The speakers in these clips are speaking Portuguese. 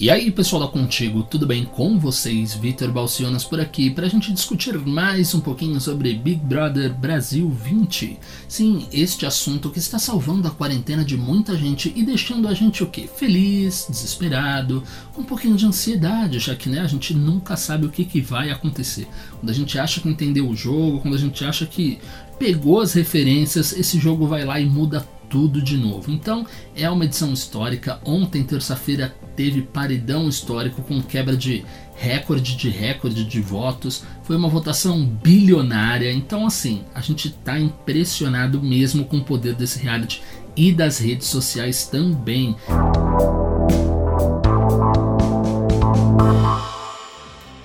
E aí pessoal da Contigo, tudo bem com vocês? Vitor Balcionas por aqui para a gente discutir mais um pouquinho sobre Big Brother Brasil 20. Sim, este assunto que está salvando a quarentena de muita gente e deixando a gente o que? Feliz, desesperado, com um pouquinho de ansiedade, já que né, a gente nunca sabe o que, que vai acontecer. Quando a gente acha que entendeu o jogo, quando a gente acha que pegou as referências, esse jogo vai lá e muda tudo de novo. Então é uma edição histórica. Ontem, terça-feira, teve paredão histórico com quebra de recorde de recorde de votos. Foi uma votação bilionária. Então, assim, a gente está impressionado mesmo com o poder desse reality e das redes sociais também.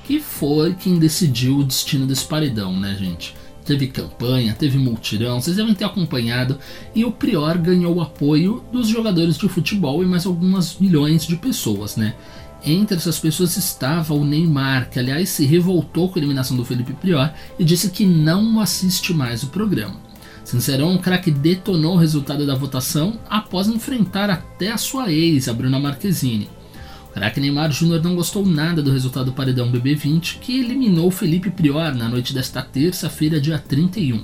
Que foi quem decidiu o destino desse paredão, né, gente? Teve campanha, teve multirão, vocês devem ter acompanhado, e o Prior ganhou o apoio dos jogadores de futebol e mais algumas milhões de pessoas, né? Entre essas pessoas estava o Neymar, que aliás se revoltou com a eliminação do Felipe Prior e disse que não assiste mais o programa. Sincerão, o craque detonou o resultado da votação após enfrentar até a sua ex, a Bruna Marquezine. Craque Neymar Júnior não gostou nada do resultado do paredão BB20, que eliminou Felipe Prior na noite desta terça-feira, dia 31.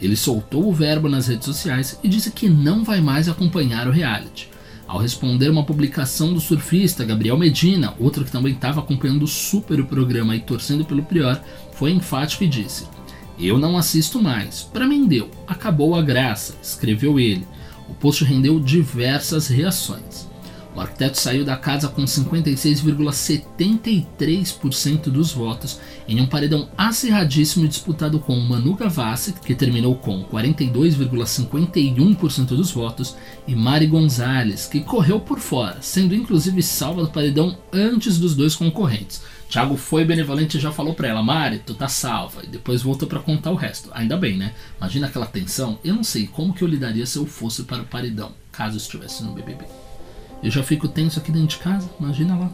Ele soltou o verbo nas redes sociais e disse que não vai mais acompanhar o reality. Ao responder uma publicação do surfista Gabriel Medina, outro que também estava acompanhando super o programa e torcendo pelo Prior, foi enfático e disse: Eu não assisto mais, para mim deu, acabou a graça, escreveu ele. O post rendeu diversas reações. O arquiteto saiu da casa com 56,73% dos votos em um paredão acirradíssimo disputado com Manu Gavassi, que terminou com 42,51% dos votos, e Mari Gonzalez, que correu por fora, sendo inclusive salva do paredão antes dos dois concorrentes. Thiago foi benevolente e já falou para ela, Mari, tu tá salva, e depois voltou para contar o resto. Ainda bem, né? Imagina aquela tensão. Eu não sei como que eu lidaria se eu fosse para o paredão, caso estivesse no BBB. Eu já fico tenso aqui dentro de casa, imagina lá.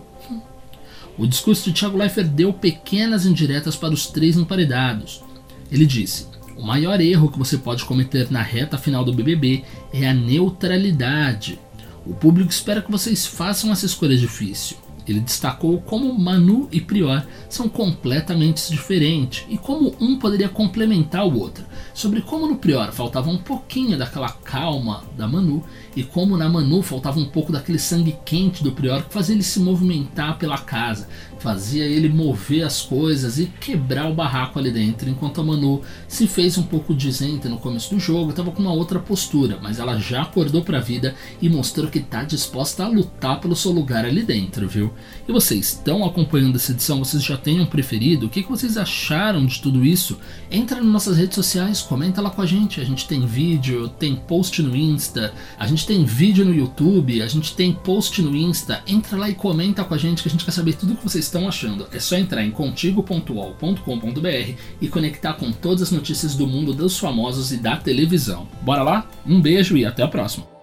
O discurso de Thiago Leifert deu pequenas indiretas para os três emparedados. Ele disse: O maior erro que você pode cometer na reta final do BBB é a neutralidade. O público espera que vocês façam essa escolha difícil. Ele destacou como Manu e Prior são completamente diferentes e como um poderia complementar o outro. Sobre como no Prior faltava um pouquinho daquela calma da Manu e como na Manu faltava um pouco daquele sangue quente do Prior que fazia ele se movimentar pela casa, fazia ele mover as coisas e quebrar o barraco ali dentro, enquanto a Manu se fez um pouco dizente no começo do jogo, estava com uma outra postura, mas ela já acordou para a vida e mostrou que está disposta a lutar pelo seu lugar ali dentro, viu? E vocês estão acompanhando essa edição? Vocês já têm um preferido? O que, que vocês acharam de tudo isso? Entra nas nossas redes sociais, comenta lá com a gente. A gente tem vídeo, tem post no Insta, a gente tem vídeo no YouTube, a gente tem post no Insta. Entra lá e comenta com a gente que a gente quer saber tudo o que vocês estão achando. É só entrar em contigo.ol.com.br e conectar com todas as notícias do mundo dos famosos e da televisão. Bora lá? Um beijo e até a próxima!